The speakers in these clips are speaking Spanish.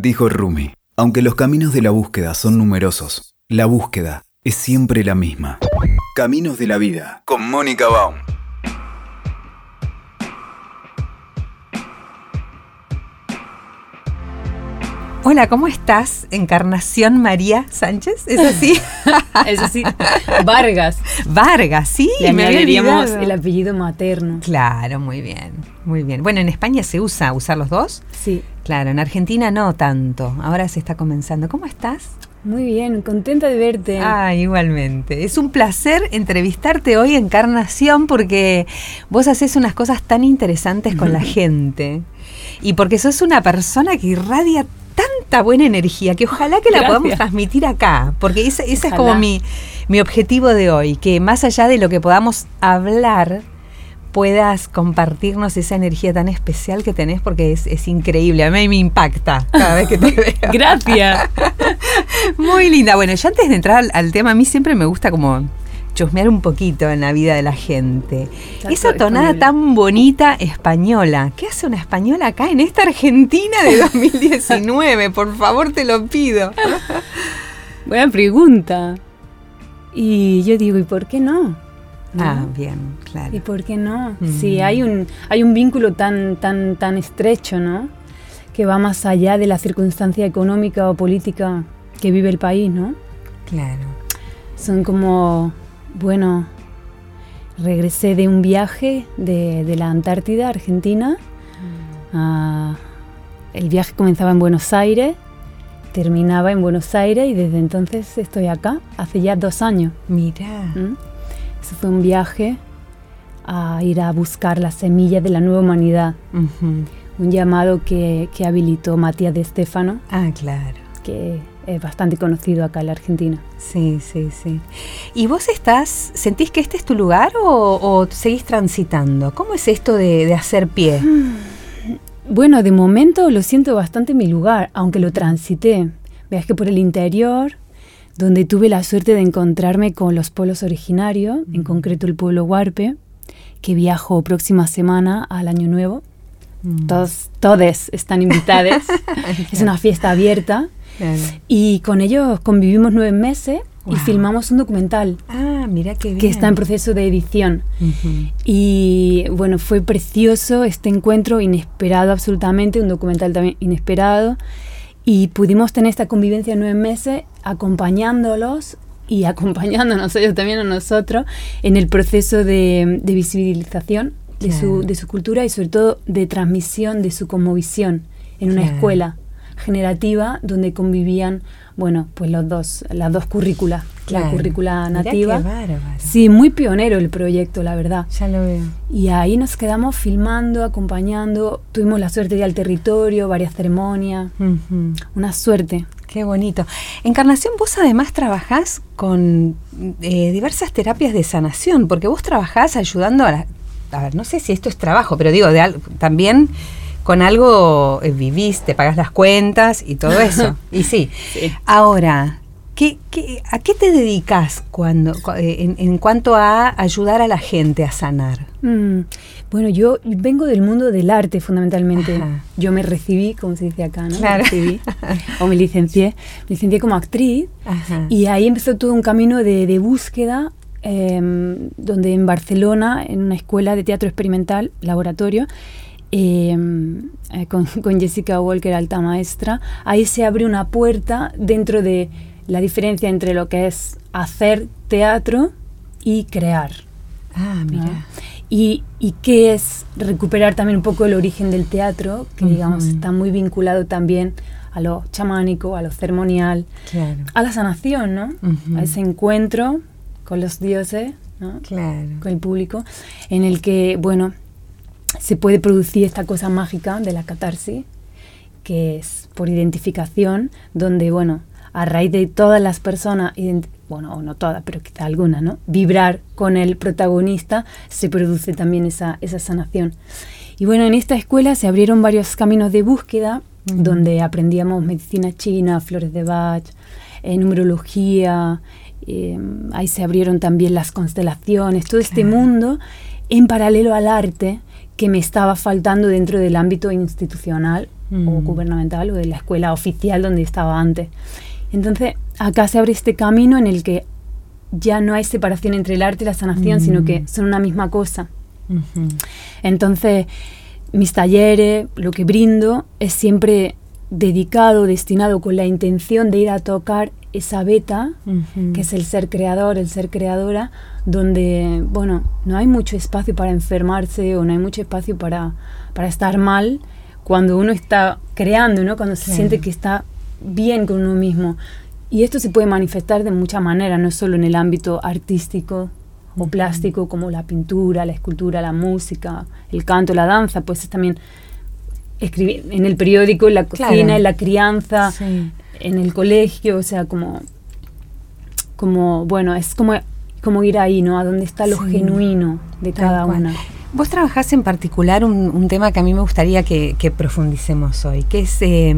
Dijo Rumi, aunque los caminos de la búsqueda son numerosos, la búsqueda es siempre la misma. Caminos de la vida, con Mónica Baum. Hola, ¿cómo estás? Encarnación María Sánchez, ¿es así? es así. Vargas. Vargas, sí. Le añadiríamos el apellido materno. Claro, muy bien, muy bien. Bueno, en España se usa usar los dos. Sí. Claro, en Argentina no tanto. Ahora se está comenzando. ¿Cómo estás? Muy bien, contenta de verte. Ah, igualmente. Es un placer entrevistarte hoy, Encarnación, porque vos haces unas cosas tan interesantes con la gente. Y porque sos una persona que irradia tanta buena energía que ojalá que la podamos transmitir acá, porque ese, es como mi, mi objetivo de hoy, que más allá de lo que podamos hablar, puedas compartirnos esa energía tan especial que tenés porque es, increíble. A mí me impacta cada vez que te veo. Gracias. Muy linda. Bueno, ya antes de entrar al, tema, a mí siempre me gusta como chusmear un poquito en la vida de la gente. Esa tonada tan bonita española. ¿Qué hace una española acá en esta Argentina de 2019? Por favor, te lo pido. Buena pregunta. Y yo digo, ¿y por qué no? Ah, bien, claro. ¿Y por qué no? Sí, hay un, hay un vínculo tan, tan, tan estrecho, ¿no? Que va más allá de la circunstancia económica o política que vive el país, ¿no? Claro. Son como bueno, regresé de un viaje de, la Antártida, Argentina. Mm. El viaje comenzaba en Buenos Aires, terminaba en Buenos Aires y desde entonces estoy acá, hace ya dos años. Mira. ¿Mm? Fue un viaje a ir a buscar la semilla de la nueva humanidad. Un llamado que, que habilitó Matías de Estefano. Ah, claro. Que es bastante conocido acá en la Argentina. Sí, sí, sí. ¿Y vos estás, sentís que este es tu lugar o, seguís transitando? ¿Cómo es esto de, hacer pie? Bueno, de momento lo siento bastante mi lugar, aunque lo transité. que por el interior, donde tuve la suerte de encontrarme con los pueblos originarios, en concreto el pueblo Huarpe, que viajo próxima semana al Año Nuevo. Mm. Todos, todes están invitados. es una fiesta abierta y con ellos convivimos nueve meses y filmamos un documental. Ah, mira qué bien. Que está en proceso de edición. Y bueno, fue precioso este encuentro, inesperado absolutamente, un documental también inesperado. Y pudimos tener esta convivencia nueve meses acompañándolos y acompañándonos ellos también a nosotros en el proceso de, visibilización de, su, de, su, cultura y sobre todo de transmisión de su conmovisión en una escuela generativa donde convivían, bueno, pues los dos, las dos currículas, la currícula nativa. sí, muy pionero el proyecto, la verdad. Ya lo veo. Y ahí nos quedamos filmando, acompañando, tuvimos la suerte de ir al territorio, varias ceremonias, una suerte. Qué bonito. Encarnación, vos además trabajás con eh, diversas terapias de sanación, porque vos trabajás ayudando a la, a ver, no sé si esto es trabajo, pero digo, de, también con algo eh, viviste, pagas las cuentas y todo eso. y sí. Ahora, ¿qué, a qué te dedicas cuando, eh, en, cuanto a ayudar a la gente a sanar? Mm, bueno, yo vengo del mundo del arte fundamentalmente. Yo me recibí, como se dice acá, ¿no? Claro. Me recibí, o me licencié. Me licencié como actriz y ahí empezó todo un camino de, búsqueda em, donde en Barcelona, en una escuela de teatro experimental, laboratorio, Em, eh, con, Jessica Walker, alta maestra, ahí se abre una puerta dentro de la diferencia entre lo que es hacer teatro y crear. Ah, mira. Y, y qué es recuperar también un poco el origen del teatro, que digamos está muy vinculado también a lo chamánico, a lo ceremonial, a la sanación, ¿no? A ese encuentro con los dioses, ¿no? Claro. Con el público, en el que, bueno, se puede producir esta cosa mágica de la catarsis, que es por identificación, donde, bueno, a raíz de todas las personas, bueno, o no todas, pero quizá algunas, ¿no? Vibrar con el protagonista, se produce también esa, esa sanación. Y bueno, en esta escuela se abrieron varios caminos de búsqueda, donde aprendíamos medicina china, flores de Bach, eh, numerología, em, ahí se abrieron también las constelaciones, todo este mundo en paralelo al arte que me estaba faltando dentro del ámbito institucional o gubernamental o de la escuela oficial donde estaba antes. Entonces, acá se abre este camino en el que ya no hay separación entre el arte y la sanación, sino que Mm. son una misma cosa. Entonces, mis talleres, lo que brindo, es siempre dedicado, destinado con la intención de ir a tocar esa beta, que es el ser creador, el ser creadora, donde, bueno, no hay mucho espacio para enfermarse o no hay mucho espacio para, para estar mal cuando uno está creando, ¿no? Cuando se siente que está bien con uno mismo. Y esto se puede manifestar de muchas maneras, no solo en el ámbito artístico o plástico, como la pintura, la escultura, la música, el canto, la danza, pues es también escribir en el periódico, en la cocina, Claro. en la crianza, Sí. en el colegio, o sea, como, como bueno, es como, como ir ahí, ¿no? A donde está lo Sí. genuino de Tal cada cual. una. Vos trabajás en particular un, un tema que a mí me gustaría que, que profundicemos hoy, que es eh,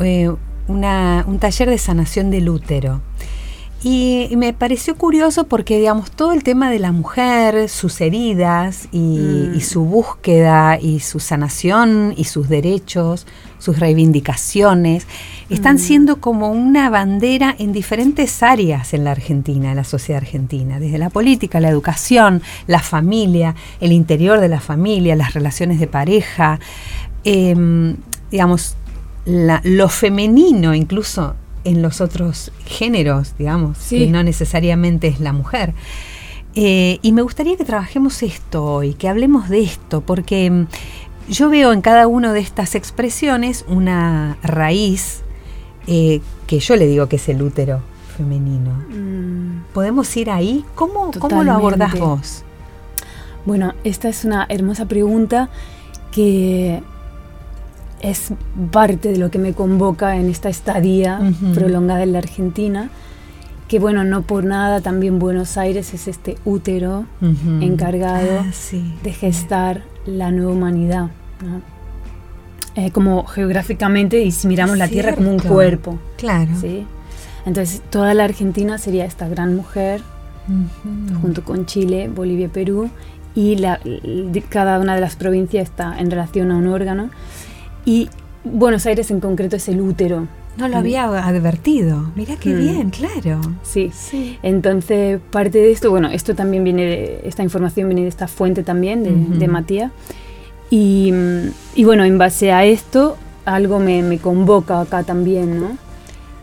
eh, una- un taller de sanación del útero. Y, y me pareció curioso porque, digamos, todo el tema de la mujer, sus heridas y, Mm. y su búsqueda y su sanación y sus derechos, sus reivindicaciones, están Mm. siendo como una bandera en diferentes áreas en la Argentina, en la sociedad argentina, desde la política, la educación, la familia, el interior de la familia, las relaciones de pareja, em, digamos, la- lo femenino incluso en los otros géneros, digamos, Sí. que no necesariamente es la mujer. Eh, y me gustaría que trabajemos esto hoy, que hablemos de esto, porque mm, yo veo en cada una de estas expresiones una raíz eh, que yo le digo que es el útero femenino. Mm, ¿Podemos ir ahí? ¿Cómo, cómo lo abordás vos? Bueno, esta es una hermosa pregunta que es parte de lo que me convoca en esta estadía Ujú. prolongada en la Argentina. Que bueno, no por nada también Buenos Aires es este útero Ujú. encargado Ah, sí. de gestar la nueva humanidad. ¿no? Eh, como geográficamente, y si miramos la Tierra como un Cierto. cuerpo. Claro. ¿sí? Entonces, toda la Argentina sería esta gran mujer, Ujú. junto con Chile, Bolivia Perú, y la- cada una de las provincias está en relación a un órgano. Y Buenos Aires en concreto es el útero. No lo había advertido. Mirá qué Mm. bien, claro. Sí. Sí. Entonces, parte de esto, bueno, esto también viene de, esta información viene de esta fuente también, de, Matías. Y, y bueno, en base a esto, algo me, me convoca acá también, ¿no?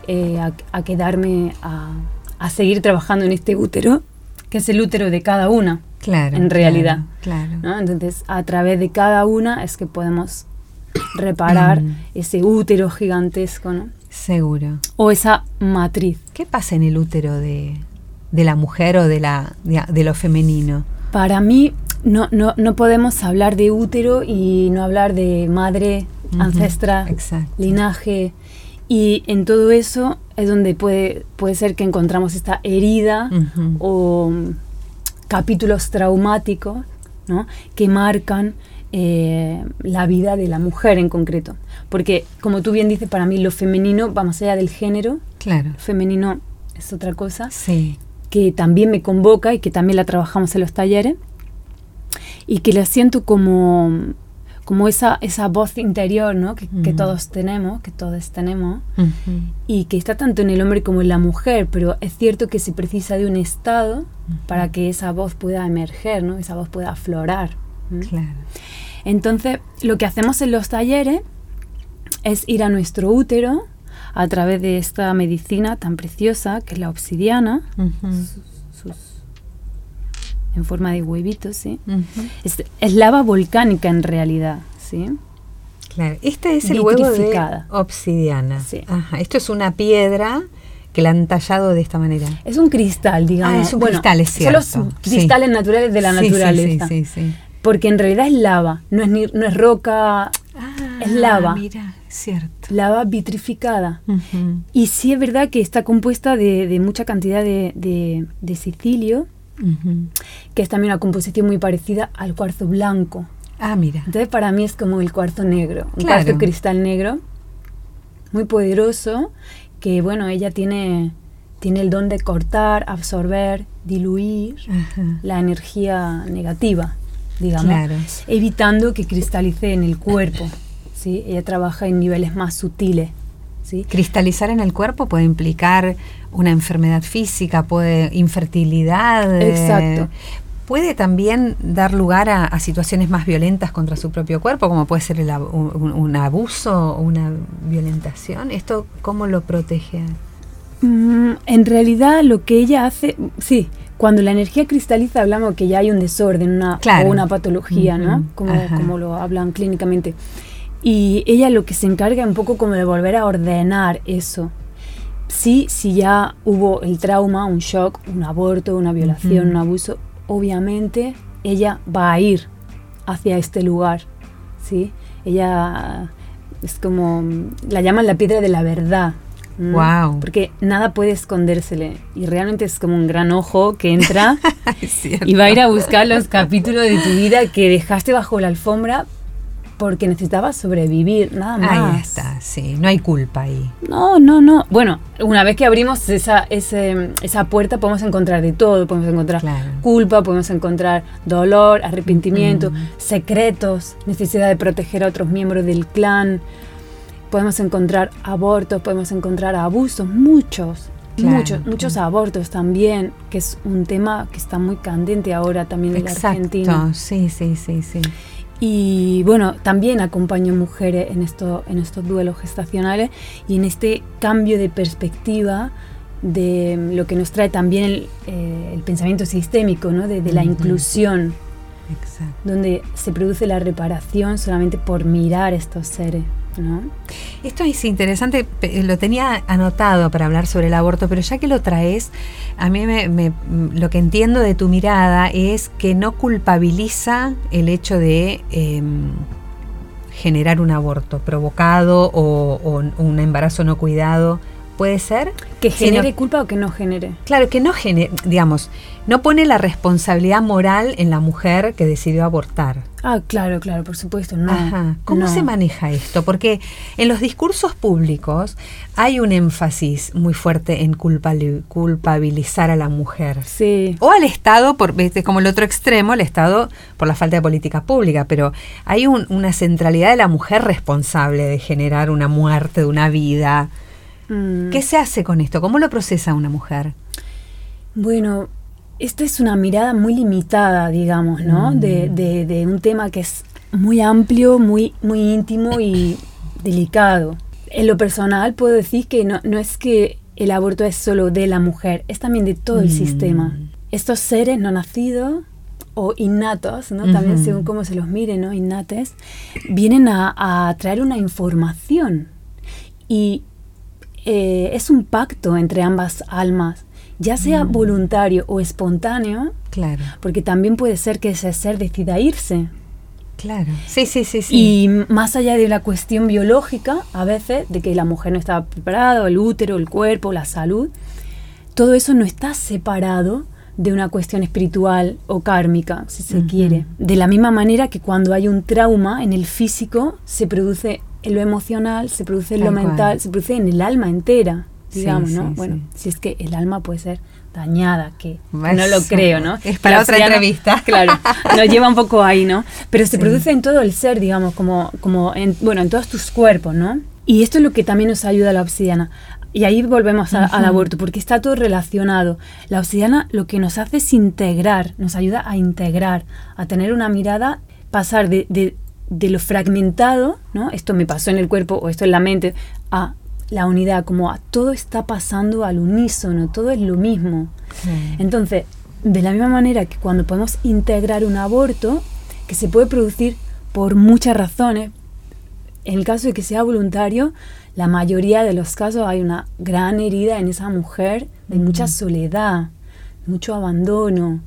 Eh, a, a quedarme a, a seguir trabajando en este útero, que es el útero de cada una, Claro. En claro, realidad. Claro. ¿no? Entonces, a través de cada una es que podemos reparar Mm. ese útero gigantesco, ¿no? Seguro. O esa matriz. ¿Qué pasa en el útero de, de la mujer o de, la, de, de lo femenino? Para mí no, no, no podemos hablar de útero y no hablar de madre, ancestra, exacto. linaje. Y en todo eso es donde puede, puede ser que encontramos esta herida o capítulos traumáticos ¿no? que marcan eh, la vida de la mujer en concreto. Porque, como tú bien dices, para mí lo femenino va más allá del género. Claro. Lo femenino es otra cosa Sí. que también me convoca y que también la trabajamos en los talleres y que la siento como, como esa, esa voz interior ¿no? que, que Ujú. todos tenemos, que todos tenemos Ujú. y que está tanto en el hombre como en la mujer, pero es cierto que se precisa de un estado para que esa voz pueda emerger, ¿no? esa voz pueda aflorar. ¿m? Claro. Entonces, lo que hacemos en los talleres es ir a nuestro útero a través de esta medicina tan preciosa que es la obsidiana, sus- en forma de huevitos, ¿sí? Es, es lava volcánica en realidad, ¿sí? Claro. Este es el huevo de obsidiana. Sí. Ajá. Esto es una piedra que la han tallado de esta manera. Es un cristal, digamos. Ah, es un Bueno, cristal, es Son los cierto. Sí. cristales naturales de la sí, naturaleza. Sí, sí, sí. Porque en realidad es lava, no es, ni- no es roca, Ah, Es lava. Mira, cierto. lava vitrificada. Y sí es verdad que está compuesta de, de mucha cantidad de, de, de sicilio, que es también una composición muy parecida al cuarzo blanco. Ah, mira. Entonces para mí es como el cuarzo negro, un Claro. cuarzo cristal negro, muy poderoso, que bueno, ella tiene, tiene el don de cortar, absorber, diluir Ajá. la energía negativa, digamos, Claro. evitando que cristalice en el cuerpo. ¿sí? Ella trabaja en niveles más sutiles. ¿sí? Cristalizar en el cuerpo puede implicar una enfermedad física, puede infertilidad. eh, Exacto. Puede también dar lugar a, a situaciones más violentas contra su propio cuerpo, como puede ser el un, un abuso o una violentación. ¿Esto cómo lo protege? Mm, en realidad lo que ella hace, sí, cuando la energía cristaliza hablamos que ya hay un desorden una, Claro. o una patología, ¿no? Ujú, Como, ajá. como lo hablan clínicamente. Y ella lo que se encarga es un poco como de volver a ordenar eso. Sí, si ya hubo el trauma, un shock, un aborto, una violación, Ujú. un abuso, obviamente ella va a ir hacia este lugar, ¿sí? Ella es como, la llaman la piedra de la verdad. ¿M? Guau. Porque nada puede escondérsele. Y realmente es como un gran ojo que entra y va a ir a buscar los capítulos de tu vida que dejaste bajo la alfombra porque necesitabas sobrevivir, nada más. Ahí está, sí, no hay culpa ahí. No, no, no. Bueno, una vez que abrimos esa, ese- esa puerta podemos encontrar de todo. Podemos encontrar Claro. culpa, podemos encontrar dolor, arrepentimiento, Ujú. secretos, necesidad de proteger a otros miembros del clan. Podemos encontrar abortos, podemos encontrar abusos, muchos. Claro, muchos, muchos abortos también, que es un tema que está muy candente ahora también en la Argentina. Exacto, sí, sí, sí, sí. Y bueno, también acompaño mujeres en, esto, en estos duelos gestacionales y en este cambio de perspectiva de lo que nos trae también el, eh, el pensamiento sistémico, ¿no? de, de la inclusión, Exacto. donde se produce la reparación solamente por mirar estos seres. ¿No? Esto es interesante, lo tenía anotado para hablar sobre el aborto, pero ya que lo traes, a mí me, me- lo que entiendo de tu mirada es que no culpabiliza el hecho de em, generar un aborto provocado o un embarazo no cuidado. ¿Puede ser? Que Sino- genere culpa o que no genere. Claro, que no genera, digamos, no pone la responsabilidad moral en la mujer que decidió abortar. Ah, claro, claro, por supuesto. No, Ajá. ¿Cómo no. se maneja esto? Porque en los discursos públicos hay un énfasis muy fuerte en culpabilizar a la mujer. Sí. O al Estado, por, como el otro extremo, el Estado por la falta de política pública, pero hay un- una centralidad de la mujer responsable de generar una muerte de una vida. Mm. ¿Qué se hace con esto? ¿Cómo lo procesa una mujer? Bueno, esta es una mirada muy limitada, digamos, ¿no? Mm. De, de- de un tema que es muy amplio, muy, muy íntimo y delicado. En lo personal puedo decir que no, no es que el aborto es solo de la mujer, es también de todo el Mm. sistema. Estos seres no nacidos o innatos, ¿no? También Ujú. según cómo se los mire, ¿no? Innates, vienen a, a traer una información y eh, es un pacto entre ambas almas, ya sea Mm. voluntario o espontáneo, Claro, porque también puede ser que ese ser decida irse. claro. Sí, sí, sí, sí. Y más allá de la cuestión biológica, a veces, de que la mujer no estaba preparada, o el útero, el cuerpo, la salud, todo eso no está separado de una cuestión espiritual o kármica, si se quiere. De la misma manera que cuando hay un trauma en el físico, se produce en lo emocional, se produce en lo cual. mental, se produce en el alma entera, Sí, digamos, ¿no? sí, bueno, sí. si es que el alma puede ser dañada, que no lo creo, ¿no? es para La otra entrevista. Claro, nos lleva un poco ahí, ¿no? Pero se Sí. produce en todo el ser, digamos, como, como en, bueno, en todos tus cuerpos, ¿no? Y esto es lo que también nos ayuda a la obsidiana. Y ahí volvemos a- al aborto, porque está todo relacionado. La obsidiana lo que nos hace es integrar, nos ayuda a integrar, a tener una mirada, pasar de, de- de lo fragmentado, ¿no? Esto me pasó en el cuerpo o esto en la mente, a la unidad, como a todo está pasando al unísono, todo es lo mismo. Entonces, de la misma manera que cuando podemos integrar un aborto, que se puede producir por muchas razones, en el caso de que sea voluntario, la mayoría de los casos hay una gran herida en esa mujer de mucha soledad, mucho abandono.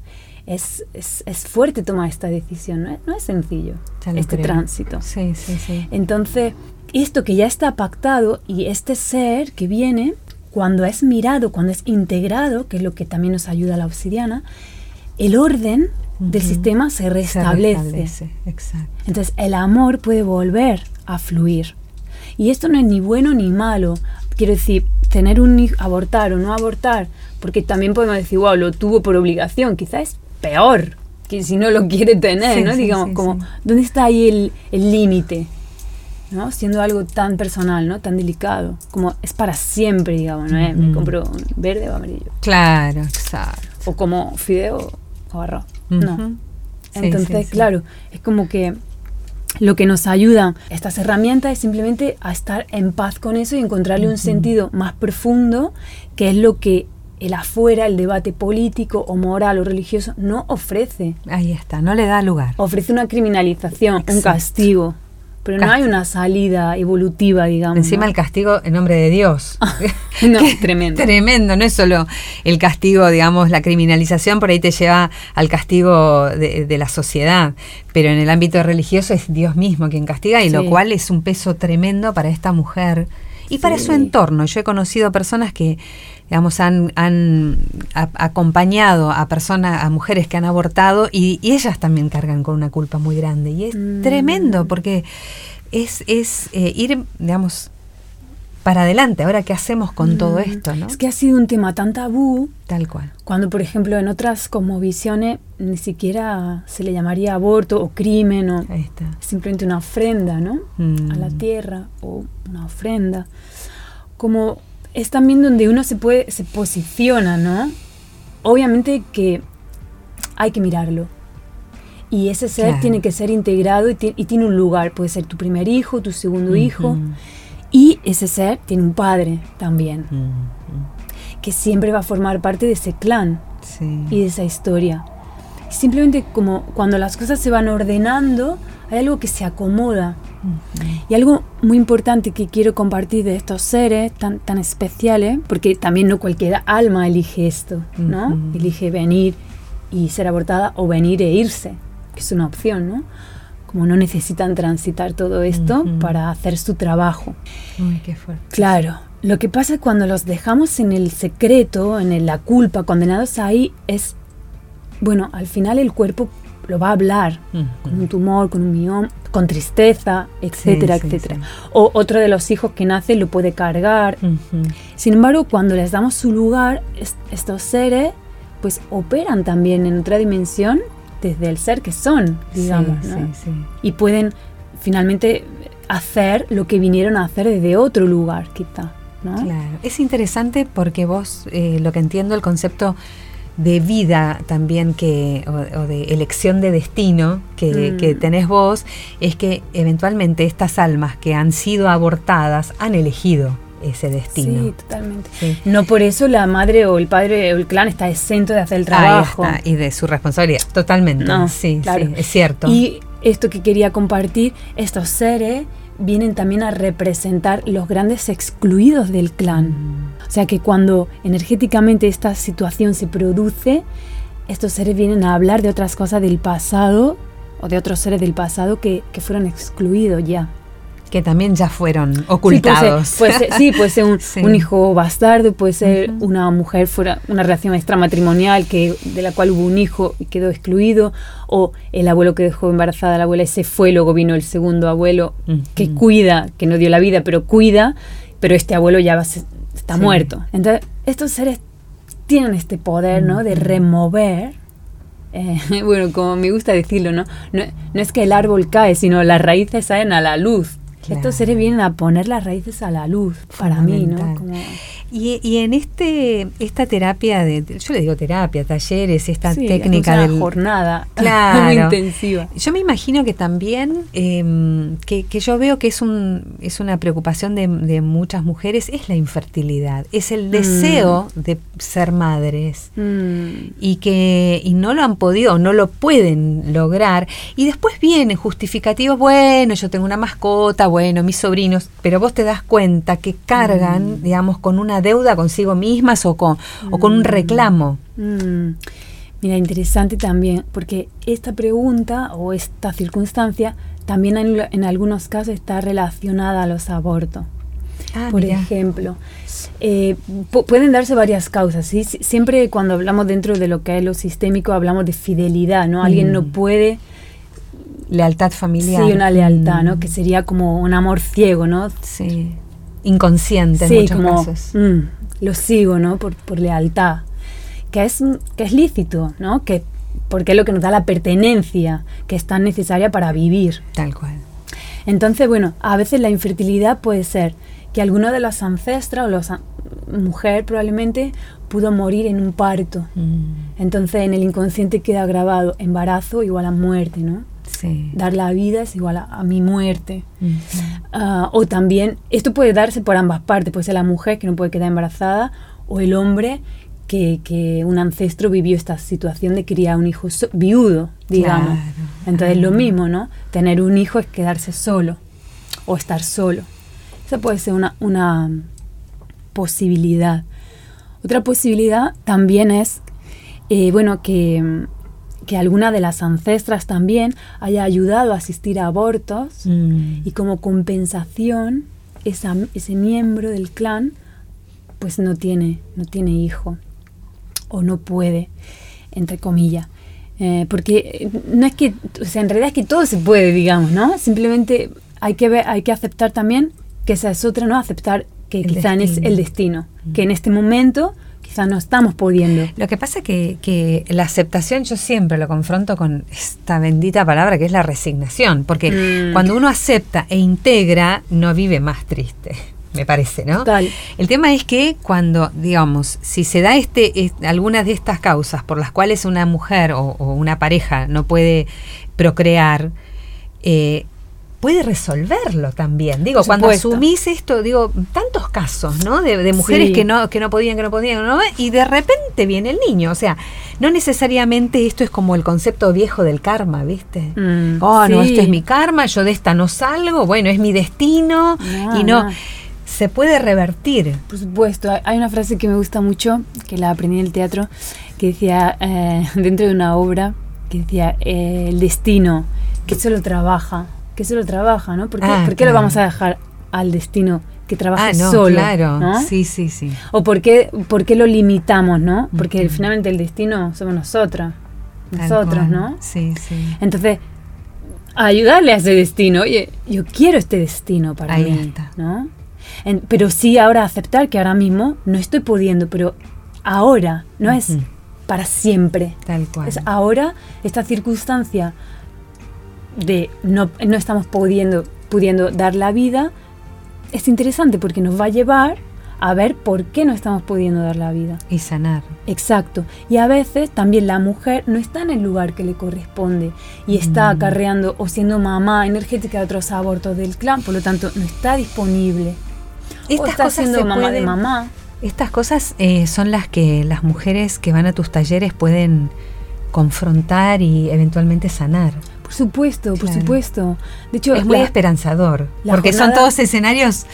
Es, es, es fuerte tomar esta decisión, no es, no es sencillo este creo. tránsito. Sí, sí, sí. Entonces, esto que ya está pactado y este ser que viene, cuando es mirado, cuando es integrado, que es lo que también nos ayuda a la obsidiana, el orden del Ujú. sistema se Se restablece. restablece, Exacto. Entonces, el amor puede volver a fluir. Y esto no es ni bueno ni malo. Quiero decir, tener un hijo, abortar o no abortar, porque también podemos decir, wow, lo tuvo por obligación, quizás peor que si no lo quiere tener, Sí, ¿no? sí, Digamos, sí, como, sí. ¿dónde está ahí el el límite? ¿no? Siendo algo tan personal, ¿no? Tan delicado, como es para siempre, digamos, ¿no? es Me compro un verde o amarillo. Claro, exacto. O como fideo o arroz. No. Entonces, claro, es como que lo que nos ayudan estas herramientas es simplemente a estar en paz con eso y encontrarle un sentido más profundo, que es lo que el afuera, el debate político o moral o religioso no ofrece. Ahí está, no le da lugar. Ofrece una criminalización, un castigo. Pero no hay una salida evolutiva, digamos. Encima el castigo en nombre de Dios. no, tremendo. Tremendo, no es solo el castigo, digamos, la criminalización por ahí te lleva al castigo de, la sociedad, pero en el ámbito religioso es Dios mismo quien castiga y lo cual es un peso tremendo para esta mujer y para su entorno. Yo he conocido personas que digamos, han, han acompañado a personas, a mujeres que han abortado y, ellas también cargan con una culpa muy grande. Y es mm. tremendo porque es, es eh, ir, digamos, para adelante. Ahora, ¿qué hacemos con todo mm. esto? ¿no? Es que ha sido un tema tan tabú. Tal cual. Cuando, por ejemplo, en otras como visiones ni siquiera se le llamaría aborto o crimen o simplemente una ofrenda, ¿no? A la mm. tierra o una ofrenda. Como es también donde uno se puede, se posiciona, ¿no? Obviamente que hay que mirarlo. Y ese ser tiene que ser integrado y, tiene un lugar. Puede ser tu primer hijo, tu segundo hijo. Y ese ser tiene un padre también. Que siempre va a formar parte de ese clan y de esa historia. Simplemente como cuando las cosas se van ordenando, hay algo que se acomoda. Y algo muy importante que quiero compartir de estos seres tan, tan especiales, porque también no cualquier alma elige esto, ¿no? Elige venir y ser abortada o venir e irse, que es una opción, ¿no? Como no necesitan transitar todo esto para hacer su trabajo. qué fuerte. Claro. Lo que pasa cuando los dejamos en el secreto, en la culpa, condenados ahí, es, bueno, al final el cuerpo lo va a hablar, con un tumor, con un mioma, con tristeza, etcétera, etcétera. O otro de los hijos que nace lo puede cargar. Sin embargo, cuando les damos su lugar, estos seres pues operan también en otra dimensión desde el ser que son, digamos, y pueden finalmente hacer lo que vinieron a hacer desde otro lugar, quizá. Claro, es interesante porque vos, eh, lo que entiendo, el concepto de vida también que, o, de elección de destino que, mm. tenés vos, es que eventualmente estas almas que han sido abortadas han elegido ese destino. Sí, totalmente. No por eso la madre o el padre o el clan está exento de hacer el trabajo. y de su responsabilidad, totalmente. sí, sí, es cierto. Y esto que quería compartir, estos seres vienen también a representar los grandes excluidos del clan. O sea que cuando energéticamente esta situación se produce, estos seres vienen a hablar de otras cosas del pasado o de otros seres del pasado que, que fueron excluidos ya que también ya fueron ocultados. Sí, puede ser, sí, puede ser un, hijo bastardo, puede ser una mujer fuera una relación extramatrimonial que de la cual hubo un hijo y quedó excluido, o el abuelo que dejó embarazada a la abuela y se fue, luego vino el segundo abuelo que cuida, que no dio la vida, pero cuida, pero este abuelo ya está muerto. Entonces, estos seres tienen este poder, ¿no? De remover eh, bueno, como me gusta decirlo, ¿no? ¿no? ¿no? es que el árbol cae, sino las raíces salen a la luz. Estos seres vienen a poner las raíces a la luz, para mí, ¿no? Y, en este esta terapia, de, yo le digo terapia, talleres, esta técnica de jornada muy intensiva. Yo me imagino que también, em, que, yo veo que es, un, es una preocupación de, muchas mujeres, es la infertilidad, es el mm. deseo de ser madres mm. y que y no lo han podido, no lo pueden lograr. Y después vienen justificativos, bueno, yo tengo una mascota, bueno, mis sobrinos, pero vos te das cuenta que cargan, mm. digamos, con una deuda consigo mismas o con, o con un mm. reclamo. Mm. Mira, interesante también, porque esta pregunta o esta circunstancia también en, algunos casos está relacionada a los abortos. Ah, Por ejemplo, eh, pueden darse varias causas. ¿sí? Siempre cuando hablamos dentro de lo que es lo sistémico hablamos de fidelidad, ¿no? Alguien no puede lealtad familiar. Sí, una lealtad, ¿no? Que sería como un amor ciego, ¿no? Sí. Inconsciente en muchos casos. Mm, lo sigo, ¿no? Por, por, lealtad. Que es, que es lícito, ¿no? Que, porque es lo que nos da la pertenencia que es tan necesaria para vivir. Tal cual. Entonces, bueno, a veces la infertilidad puede ser que alguno de los ancestros o los mujer probablemente pudo morir en un parto. Mm. Entonces en el inconsciente queda grabado embarazo igual a muerte, ¿no? Sí. Dar la vida es igual a, a mi muerte. Ah, o también, esto puede darse por ambas partes, puede ser la mujer que no puede quedar embarazada o el hombre que, que un ancestro vivió esta situación de criar un hijo so- viudo, digamos. Claro. Entonces lo mismo, ¿no? Tener un hijo es quedarse solo o estar solo. Esa puede ser una, una posibilidad. Otra posibilidad también es, eh, bueno, que, mm, que alguna de las ancestras también haya ayudado a asistir a abortos Mm. y como compensación esa- ese miembro del clan pues no tiene, no tiene hijo o no puede, entre comillas. Eh, porque eh, no es que, o sea, en realidad es que todo se puede, digamos, ¿no? Simplemente hay que ver, hay que aceptar también que esa es otra, ¿no? Aceptar que El quizá es el destino, que en este momento quizás no estamos pudiendo. Lo que pasa que, que la aceptación yo siempre lo confronto con esta bendita palabra que es la resignación, porque Mm. cuando uno acepta e integra no vive más triste, me parece, ¿no? Total. El tema es que cuando, digamos, si se da este, es- algunas de estas causas por las cuales una mujer o, o una pareja no puede procrear, eh, puede resolverlo también. Digo, cuando asumís esto, digo, tantos casos, ¿no? De, de mujeres Sí. que no, que no podían, que no podían, ¿no? y de repente viene el niño. O sea, no necesariamente esto es como el concepto viejo del karma, ¿viste? Mm, oh, no, sí. esto es mi karma, yo de esta no salgo, bueno, es mi destino. No, y no, no. se puede revertir. Por supuesto, hay- hay una frase que me gusta mucho, que la aprendí en el teatro, que decía, eh, dentro de una obra, que decía, eh, el destino, que solo trabaja, que solo trabaja, ¿no? ¿Por qué, Ah, por qué lo vamos a dejar al destino que trabaje Ah, no, solo? claro. ¿no? Sí, sí, sí. ¿O por qué, por qué lo limitamos, no? Porque finalmente el destino somos nosotras, nosotros. ¿no? Sí, sí. Entonces, ayudarle a ese destino. Oye, yo quiero este destino para Ahí mí, está. ¿no? En- pero sí ahora aceptar que ahora mismo no estoy pudiendo, pero ahora, no es para siempre. Tal cual. Es ahora esta circunstancia de no, no estamos pudiendo, pudiendo dar la vida, es interesante porque nos va a llevar a ver por qué no estamos pudiendo dar la vida. Y sanar. Exacto. Y a veces también la mujer no está en el lugar que le corresponde y está Mm. acarreando o siendo mamá energética de otros abortos del clan, por lo tanto no está disponible. o Estas está cosas siendo de pueden- mamá. Estas cosas eh, son las que las mujeres que van a tus talleres pueden confrontar y eventualmente sanar. Por supuesto, por Claro. supuesto. De hecho, es muy la- esperanzador, porque son todos escenarios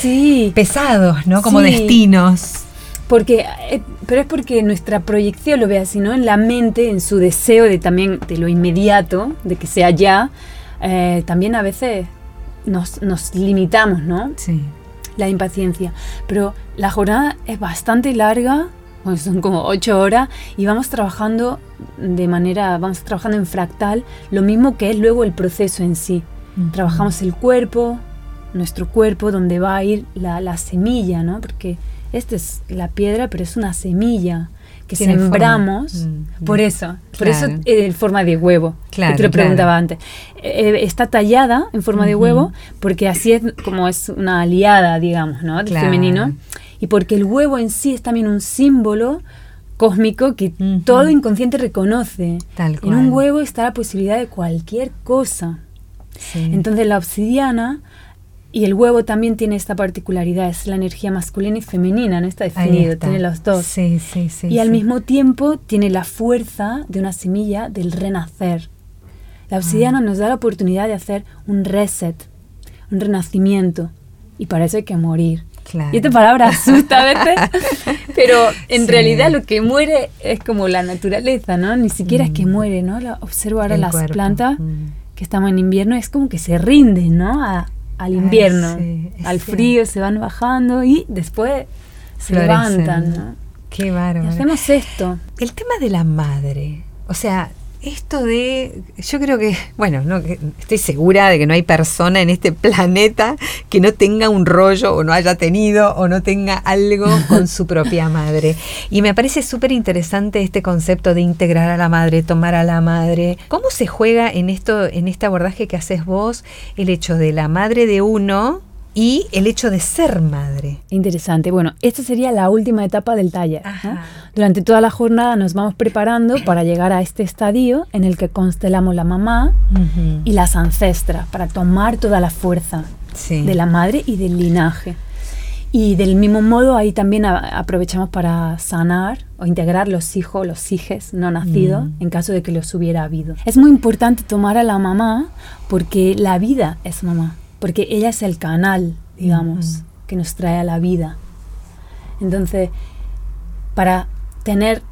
Sí, pesados, ¿no? Como Sí. destinos. porque, eh, pero es porque nuestra proyección lo ve así, ¿no? En la mente, en su deseo de también de lo inmediato, de que sea ya, eh, también a veces nos, nos limitamos, ¿no? Sí. la impaciencia. Pero la jornada es bastante larga, bueno, son como ocho horas, y vamos trabajando de manera, vamos trabajando en fractal, lo mismo que es luego el proceso en sí. Trabajamos el cuerpo, nuestro cuerpo, donde va a ir la, la semilla, ¿no? Porque esta es la piedra, pero es una semilla que sembramos. Mm, Por bien. eso, por eso Claro. eh, en forma de huevo. Claro, que te lo claro. preguntaba antes. Eh, está tallada en forma de Ujú. huevo porque así es como es una aliada, digamos, ¿no? Del Claro. femenino. Y porque el huevo en sí es también un símbolo cósmico que todo inconsciente reconoce. Tal En un huevo está la posibilidad de cualquier cosa. Sí. Entonces la obsidiana y el huevo también tiene esta particularidad, es la energía masculina y femenina, no está definido, está. tiene los dos. Sí, sí, sí. y al mismo tiempo tiene la fuerza de una semilla del renacer. La Ah. obsidiana nos da la oportunidad de hacer un reset, un renacimiento, y para eso hay que morir. Claro. Y esta palabra asusta a veces, pero en Sí. realidad lo que muere es como la naturaleza, ¿no? Ni siquiera es que Mm. muere, ¿no? La- observo ahora El las cuerpo. plantas Mm. que estamos en invierno, es como que se rinden, ¿no? A- al invierno, sí, al frío, se van bajando y después se Florecen. levantan, ¿no? Qué Y bárbaro. hacemos esto. El tema de la madre, o sea, esto de, yo creo que, bueno, no, estoy segura de que no hay persona en este planeta que no tenga un rollo o no haya tenido o no tenga algo con su propia madre. Y me parece súper interesante este concepto de integrar a la madre, tomar a la madre. ¿Cómo se juega en esto, en este abordaje que haces vos, el hecho de la madre de uno y el hecho de ser madre. Interesante. Bueno, esta sería la última etapa del taller. Durante toda la jornada nos vamos preparando para llegar a este estadio en el que constelamos la mamá y las ancestras para tomar toda la fuerza de la madre y del linaje. Y del mismo modo ahí también aprovechamos para sanar o integrar los hijos, los hijes no nacidos mm. en caso de que los hubiera habido. Es muy importante tomar a la mamá porque la vida es mamá porque ella es el canal, digamos, que nos trae a la vida. Entonces, para tener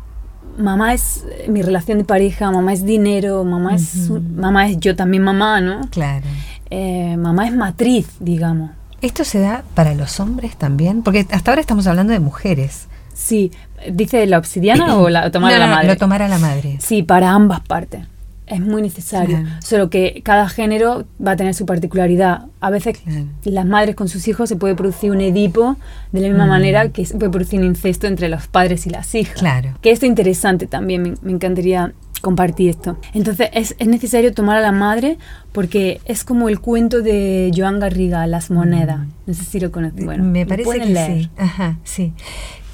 mamá es mi relación de pareja, mamá es dinero, mamá es mamá es yo también mamá, ¿no? Claro. Eh, mamá es matriz, digamos. ¿Esto se da para los hombres también? Porque hasta ahora estamos hablando de mujeres. Sí, dice la obsidiana o la tomar a la madre. Lo tomar a la madre. Sí, para ambas partes es muy necesario. Solo que cada género va a tener su particularidad. A veces las madres con sus hijos se puede producir un edipo de la misma mm. manera que se puede producir un incesto entre los padres y las hijas. Claro. Que esto es interesante también, me, encantaría compartir esto. Entonces es, es, necesario tomar a la madre porque es como el cuento de Joan Garriga, Las monedas. Mm. No sé si lo conocen. Bueno, me parece que sí. Ajá, sí.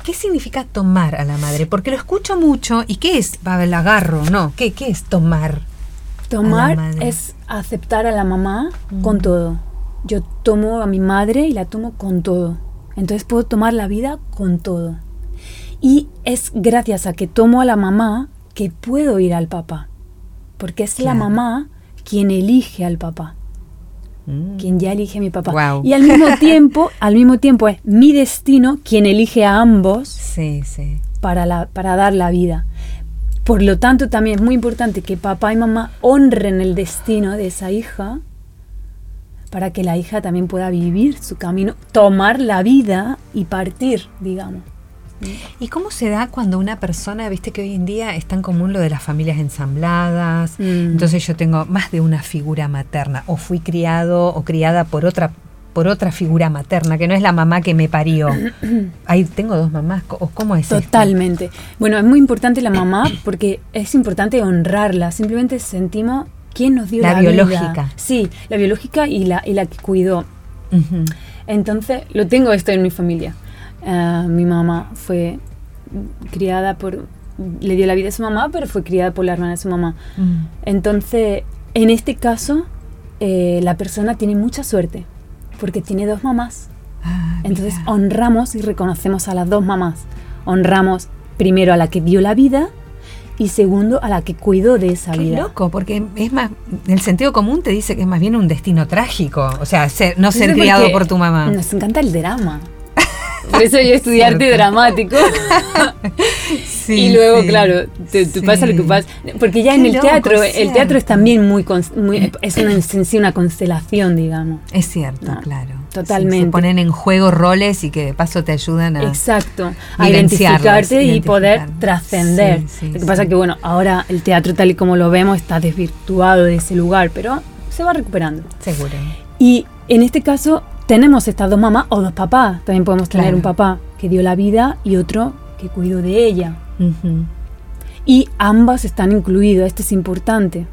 ¿Qué significa tomar a la madre? Porque lo escucho mucho. ¿Y qué es? Va, el agarro, ¿no? ¿Qué, qué es tomar? Tomar es aceptar a la mamá con mm. todo. Yo tomo a mi madre y la tomo con todo. Entonces puedo tomar la vida con todo. Y es gracias a que tomo a la mamá que puedo ir al papá. Porque es la mamá quien elige al papá. Mm. Quien ya elige a mi papá. Y al mismo tiempo, al mismo tiempo es mi destino quien elige a ambos Para, la, para dar la vida. Por lo tanto, también es muy importante que papá y mamá honren el destino de esa hija para que la hija también pueda vivir su camino, tomar la vida y partir, digamos. ¿Y cómo se da cuando una persona, viste que hoy en día es tan común lo de las familias ensambladas? Mm. Entonces yo tengo más de una figura materna, o fui criado o criada por otra por otra figura materna, que no es la mamá que me parió. Ahí tengo dos mamás, ¿cómo es Totalmente. Bueno, es muy importante la mamá porque es importante honrarla. Simplemente sentimos quién nos dio la, la biológica. Sí, la biológica y la, y la que cuidó. Entonces, lo tengo esto en mi familia. Ah, mi mamá fue criada por, le dio la vida a su mamá, pero fue criada por la hermana de su mamá. Mm. Entonces, en este caso, eh, la persona tiene mucha suerte, porque tiene dos mamás. Ah, Entonces, honramos y reconocemos a las dos mamás. Honramos primero a la que dio la vida y segundo a la que cuidó de esa Qué vida. loco, porque es más, el sentido común te dice que es más bien un destino trágico, o sea, no ser criado por tu mamá. Nos encanta el drama. Por eso yo estudié arte dramático. y luego, claro, te, pasa lo que pasa. Porque ya en el teatro, el teatro es también muy, es una, en sí una constelación, digamos. Es cierto, claro. Totalmente. se ponen en juego roles y que de paso te ayudan a. Exacto. A identificarte y poder trascender. lo que pasa que, bueno, ahora el teatro tal y como lo vemos está desvirtuado de ese lugar, pero se va recuperando. Seguro. Y en este caso, tenemos estas dos mamás o dos papás. También podemos tener un papá que dio la vida y otro que cuidó de ella. Y ambas están incluidas, esto es importante.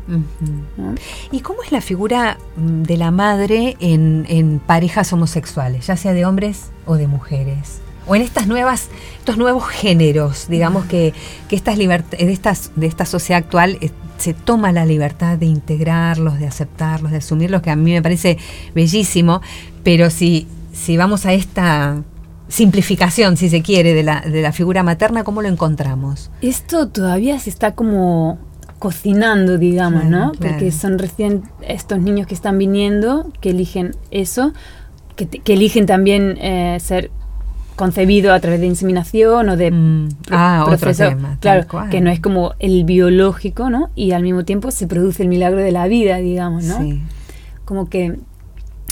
¿Y cómo es la figura mm, de la madre en, parejas homosexuales, ya sea de hombres o de mujeres? O en estas nuevas, estos nuevos géneros, digamos que, que estas de, estas, de esta sociedad actual eh, se toma la libertad de integrarlos, de aceptarlos, de asumirlos, que a mí me parece bellísimo, pero si, si vamos a esta simplificación, si se quiere, de la, de la figura materna, ¿cómo lo encontramos? Esto todavía se está como cocinando, digamos, ¿no? Porque son recién estos niños que están viniendo, que eligen eso, que, que eligen también eh, ser concebido a través de inseminación o de mm. ah, otro tema, claro, que no es como el biológico, ¿no? Y al mismo tiempo se produce el milagro de la vida, digamos, ¿no? Sí. Como que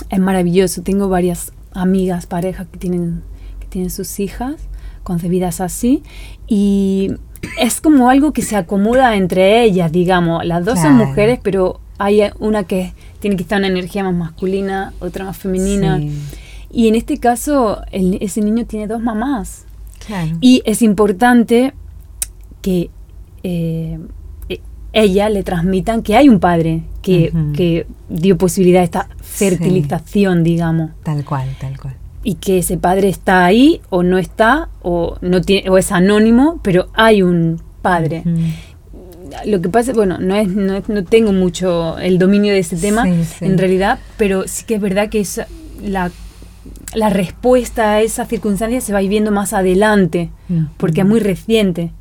es maravilloso. Tengo varias amigas, parejas que tienen, que tienen sus hijas concebidas así y es como algo que se acomoda entre ellas, digamos. Las dos son mujeres, pero hay una que tiene que estar una energía más masculina, otra más femenina. Sí. Y en este caso, el- ese niño tiene dos mamás. Claro. Y es importante que eh, ella le transmitan que hay un padre que, que dio posibilidad a esta fertilización, digamos. Tal cual, tal cual. Y que ese padre está ahí o no está o no tiene o es anónimo, pero hay un padre. Lo que pasa, bueno, no es, no no tengo mucho el dominio de ese tema Sí, sí. en realidad, pero sí que es verdad que es la la respuesta a esa circunstancia se va viviendo más adelante, porque es muy reciente.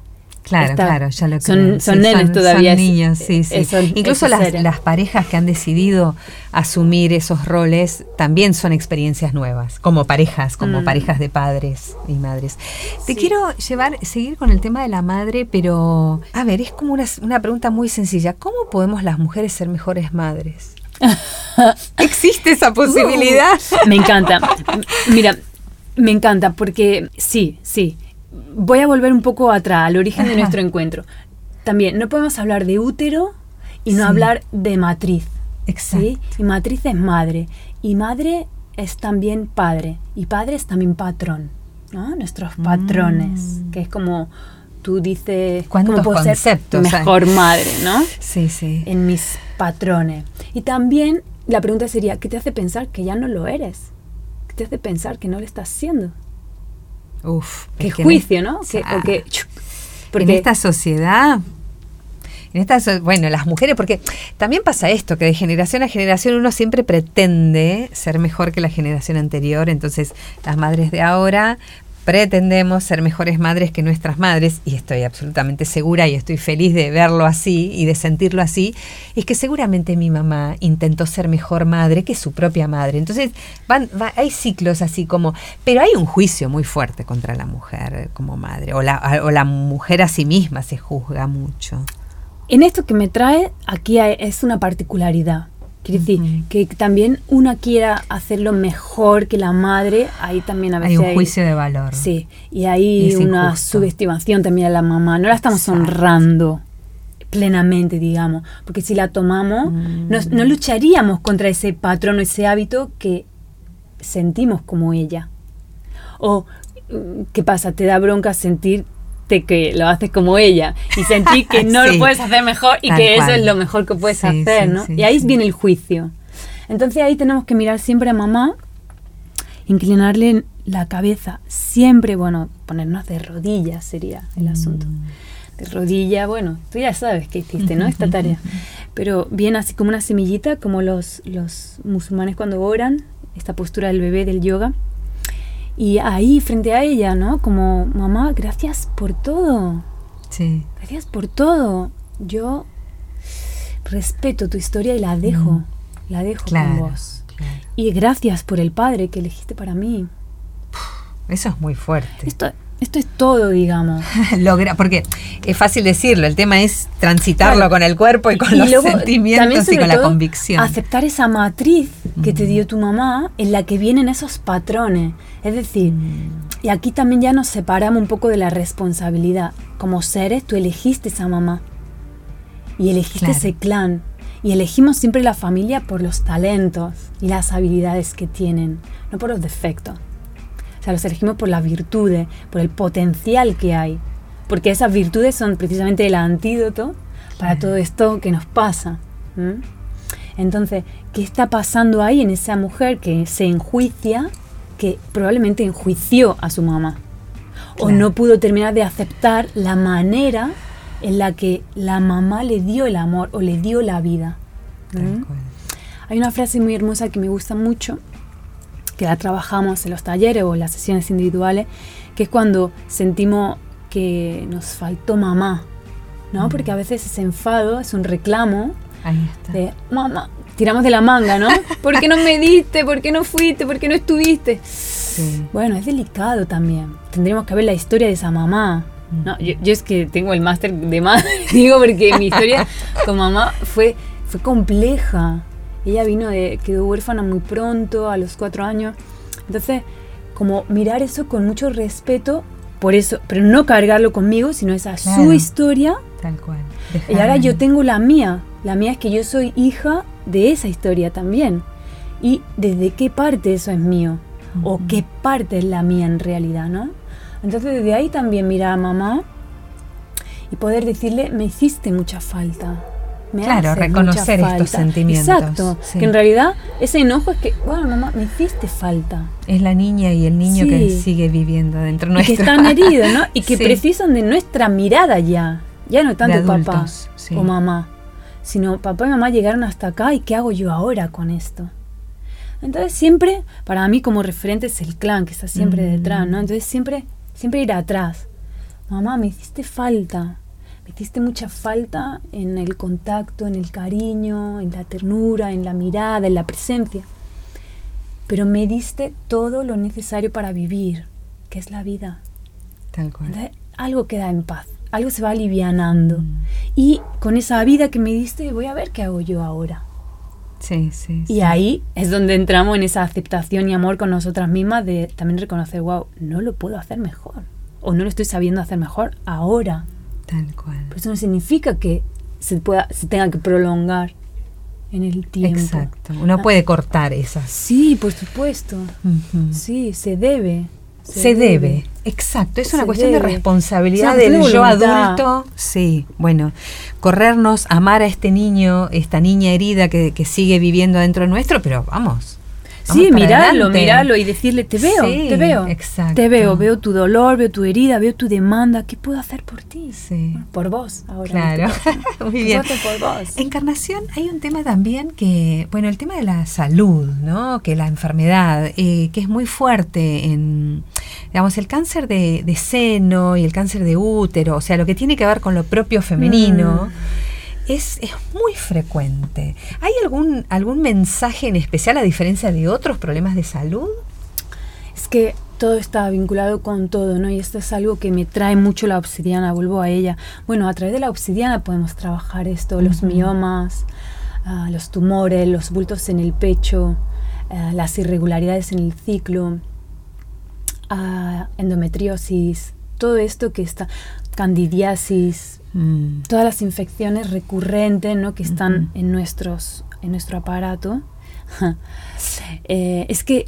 Claro, Está- claro, ya lo son- creo. son nenes todavía, Son es- niños, sí, sí. eh, son Incluso las, parejas que han decidido asumir esos roles también son experiencias nuevas, como parejas, como Mm. parejas de padres y madres. Te Sí. quiero llevar, seguir con el tema de la madre, pero a ver, es como una, una pregunta muy sencilla. ¿Cómo podemos las mujeres ser mejores madres? ¿Existe esa posibilidad? Me encanta. Mira, me encanta porque sí, sí. Voy a volver un poco atrás, al origen de nuestro encuentro. También, no podemos hablar de útero y no Sí. hablar de matriz. Exacto. ¿sí? Y matriz es madre. Y madre es también padre. Y padre es también patrón. ¿no? Nuestros patrones. Mm. Que es como tú dices, ¿Cuántos ¿cómo puedo ser conceptos hay? mejor madre, ¿no? Sí, sí. en mis patrones. Y también la pregunta sería, ¿qué te hace pensar que ya no lo eres? ¿Qué te hace pensar que no lo estás haciendo? Uf, ¿Qué juicio, en- no? Que, Ah. que- en porque esta sociedad, en bueno, las mujeres, porque también pasa esto, que de generación a generación uno siempre pretende ser mejor que la generación anterior, entonces las madres de ahora pretendemos ser mejores madres que nuestras madres, y estoy absolutamente segura y estoy feliz de verlo así y de sentirlo así, es que seguramente mi mamá intentó ser mejor madre que su propia madre. Entonces, van, va- hay ciclos así como, pero hay un juicio muy fuerte contra la mujer como madre, o la, o la mujer a sí misma se juzga mucho. en esto que me trae, aquí es una particularidad. Quiere decir, que también una quiera hacerlo mejor que la madre, ahí también a Hay veces un juicio de valor. Sí, y hay una injusto. subestimación también a la mamá. No la estamos Exacto. honrando plenamente, digamos. Porque si la tomamos, Mm. nos- no lucharíamos contra ese patrón o ese hábito que sentimos como ella. O, mm, ¿qué pasa? Te da bronca que lo haces como ella y sentir que no Sí. lo puedes hacer mejor y que eso cual. es lo mejor que puedes Sí, hacer, sí, ¿no? y ahí viene el juicio. Entonces ahí tenemos que mirar siempre a mamá inclinarle la cabeza siempre, bueno, ponernos de rodillas sería el asunto. De rodilla, bueno, tú ya sabes qué hiciste, ¿no? Esta tarea. Pero bien así como una semillita, como los, los musulmanes cuando oran, esta postura del bebé del yoga. Y ahí frente a ella, ¿no? Como, mamá, gracias por todo. Sí. Gracias por todo. Yo respeto tu historia y la dejo. Mm. La dejo Claro, con vos. claro. Y gracias por el padre que elegiste para mí. Eso es muy fuerte. Esto, esto es todo, digamos. Logra, porque es fácil decirlo, el tema es transitarlo con el cuerpo y con Y los luego, sentimientos y con la convicción. Aceptar esa matriz que te Mm. dio tu mamá en la que vienen esos patrones. Es decir, Mm. y aquí también ya nos separamos un poco de la responsabilidad. Como seres, tú elegiste esa mamá. Y elegiste Claro. ese clan. Y elegimos siempre la familia por los talentos y las habilidades que tienen, no por los defectos. O sea, los elegimos por las virtudes, por el potencial que hay. Porque esas virtudes son precisamente el antídoto para todo esto que nos pasa. Entonces, ¿qué está pasando ahí en esa mujer que se enjuicia, que probablemente enjuició a su mamá? O Claro. no pudo terminar de aceptar la manera en la que la mamá le dio el amor o le dio la vida. Tal ¿m? cual. Hay una frase muy hermosa que me gusta mucho, que la trabajamos en los talleres o en las sesiones individuales, que es cuando sentimos que nos faltó mamá, ¿no? Porque a veces ese enfado es un reclamo Ahí está. de mamá, tiramos de la manga, ¿no? ¿Por qué no me diste? ¿Por qué no fuiste? ¿Por qué no estuviste? Sí. Bueno, es delicado también. Tendríamos que ver la historia de esa mamá. No, yo, yo es que tengo el máster de madre, digo, porque mi historia con mamá fue, fue compleja. Ella vino de, quedó huérfana muy pronto, a los cuatro años. Entonces, como mirar eso con mucho respeto por eso, pero no cargarlo conmigo, sino esa Claro. su historia. Tal cual. Y ahora yo tengo la mía. La mía es que yo soy hija de esa historia también. Y desde qué parte eso es mío. O qué parte es la mía en realidad, ¿no? Entonces desde ahí también mirar a mamá y poder decirle, me hiciste mucha falta. Me Claro, reconocer mucha estos falta". sentimientos, Exacto. sí. Que en realidad ese enojo es que, bueno, mamá, me hiciste falta. Es la niña y el niño que sigue viviendo dentro Y nuestro. que están heridos, ¿no? Y que Sí. precisan de nuestra mirada ya. Ya no tanto papá o mamá, sino papá y mamá llegaron hasta acá y ¿qué hago yo ahora con esto? Entonces siempre, para mí como referente es el clan que está siempre Mm. detrás, ¿no? Entonces siempre, siempre ir atrás. Mamá, me hiciste falta. Me hiciste mucha falta en el contacto, en el cariño, en la ternura, en la mirada, en la presencia. Pero me diste todo lo necesario para vivir, que es la vida. Tal cual. Entonces, algo queda en paz, algo se va alivianando. Mm. Y con esa vida que me diste, voy a ver qué hago yo ahora. Sí, sí. Y sí. ahí es donde entramos en esa aceptación y amor con nosotras mismas de también reconocer, wow, no lo puedo hacer mejor. O no lo estoy sabiendo hacer mejor ahora. Tal cual. Pero eso no significa que se, pueda, se tenga que prolongar en el tiempo. Exacto. Uno Ah. puede cortar esas. Sí, por supuesto. Sí, se debe. Se, debe. Exacto, es una cuestión de responsabilidad del yo adulto. Sí, bueno, corrernos, amar a este niño, esta niña herida que, que sigue viviendo dentro nuestro, pero vamos. Sí, mirarlo, mirarlo y decirle, te veo, Sí, te veo. exacto. Te veo, veo tu dolor, veo tu herida, veo tu demanda. ¿Qué puedo hacer por ti? Sí. Bueno, por vos, ahora. Claro, este muy ¿Qué bien. por vos? Encarnación, hay un tema también que, bueno, el tema de la salud, ¿no? Que la enfermedad, eh, que es muy fuerte en, digamos, el cáncer de, de seno y el cáncer de útero, o sea, lo que tiene que ver con lo propio femenino. Mm. Es, es muy frecuente. ¿Hay algún, algún mensaje en especial a diferencia de otros problemas de salud? Es que todo está vinculado con todo, ¿no? Y esto es algo que me trae mucho la obsidiana, vuelvo a ella. Bueno, a través de la obsidiana podemos trabajar esto, los miomas, ah, los tumores, los bultos en el pecho, ah, las irregularidades en el ciclo, ah, endometriosis, todo esto que está, candidiasis, Mm, todas las infecciones recurrentes ¿no? que están Ujú. en, nuestros, en nuestro aparato. Eh, es que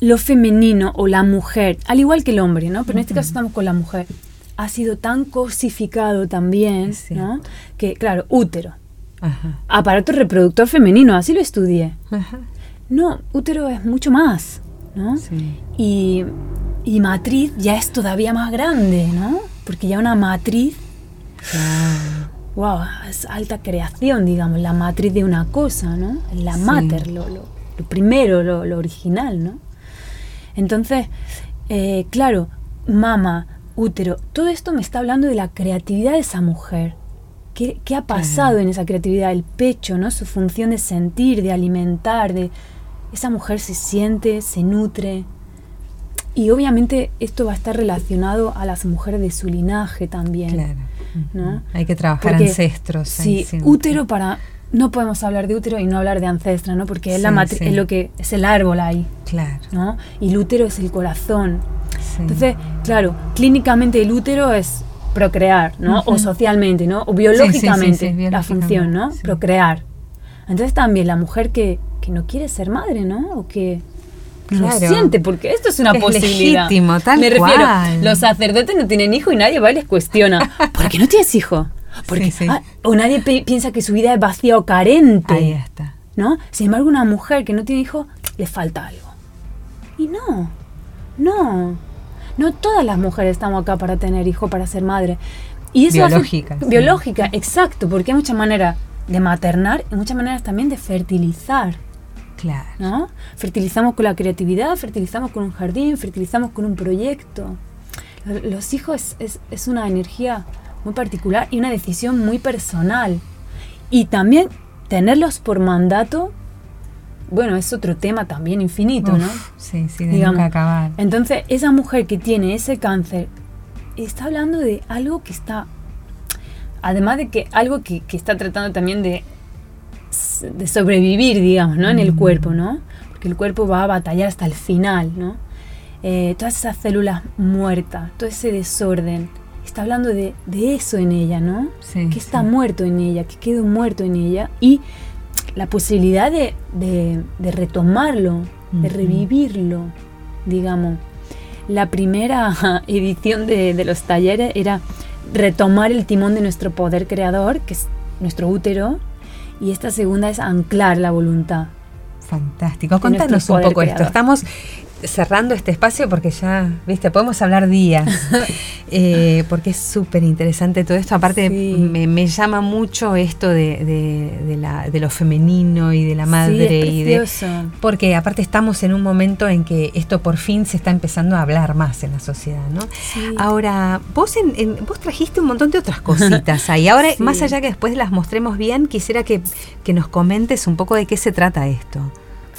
lo femenino o la mujer, al igual que el hombre, ¿no? pero en este caso estamos con la mujer, ha sido tan cosificado también, cierto. ¿no? que claro, útero, Ajá. aparato reproductor femenino, así lo estudié. Ajá. No, útero es mucho más, ¿no? Sí. Y, y matriz ya es todavía más grande, ¿no? Porque ya una matriz Claro. wow, es alta creación, digamos, la matriz de una cosa, ¿no? La Sí. mater, lo, lo- lo primero, lo, lo original, ¿no? Entonces, eh, claro, mama, útero, todo esto me está hablando de la creatividad de esa mujer. ¿Qué, qué ha pasado Claro. en esa creatividad? El pecho, ¿no? Su función de sentir, de alimentar, de... Esa mujer se siente, se nutre. Y obviamente esto va a estar relacionado a las mujeres de su linaje también. Claro. ¿No? Hay que trabajar Porque, ancestros. Sí, siempre. útero para. No podemos hablar de útero y no hablar de ancestra, ¿no? Porque es la Sí, es lo que es el árbol ahí, Claro. ¿no? Y el útero es el corazón. sí. Entonces, claro, clínicamente el útero es procrear, ¿no? O socialmente, ¿no? O biológicamente sí, la función, ¿no? biológicamente. Procrear. Entonces también la mujer que, que no quiere ser madre, ¿no? O que lo siente, porque esto es una Es posibilidad. legítimo, tal Me refiero, cual. los sacerdotes no tienen hijo y nadie va y les cuestiona. ¿Por qué no tienes hijo? Porque, Sí, sí. ah, o nadie pi- piensa que su vida es vacía o carente. Ahí está. ¿no? Sin embargo, una mujer que no tiene hijo, le falta algo. Y no, no. No todas las mujeres estamos acá para tener hijo, para ser madre. Y eso hace- Biológica, sí. Biológica, exacto, porque hay muchas maneras de maternar y muchas maneras también de fertilizar. Claro. ¿no? Fertilizamos con la creatividad, fertilizamos con un jardín, fertilizamos con un proyecto. Lo- Los hijos es, es- es una energía muy particular y una decisión muy personal. Y también tenerlos por mandato, bueno, es otro tema también infinito, ¿no? Sí, sí, de Digamos. nunca acabar. Entonces, esa mujer que tiene ese cáncer está hablando de algo que está, además de que algo que, que está tratando también de, de sobrevivir, digamos, ¿no? En el cuerpo, ¿no? Porque el cuerpo va a batallar hasta el final, ¿no? eh, todas esas células muertas, todo ese desorden. Está hablando de, de eso en ella, ¿no? Sí, que está sí. muerto en ella, que quedó muerto en ella. Y la posibilidad de, de- de retomarlo, de revivirlo, digamos. La primera edición de, de los talleres era retomar el timón de nuestro poder creador, que es nuestro útero, y esta segunda es anclar la voluntad. Fantástico. Contanos un poco esto. creador. Estamos cerrando este espacio porque ya, viste, podemos hablar días, eh, porque es súper interesante todo esto. Aparte, Sí. me, me llama mucho esto de, de- de la- de lo femenino y de la Sí, madre. es y de, porque aparte estamos en un momento en que esto por fin se está empezando a hablar más en la sociedad, ¿no? Sí. Ahora, vos, en- en- vos trajiste un montón de otras cositas ahí. Ahora, más allá que después las mostremos bien, quisiera que, que nos comentes un poco de qué se trata esto.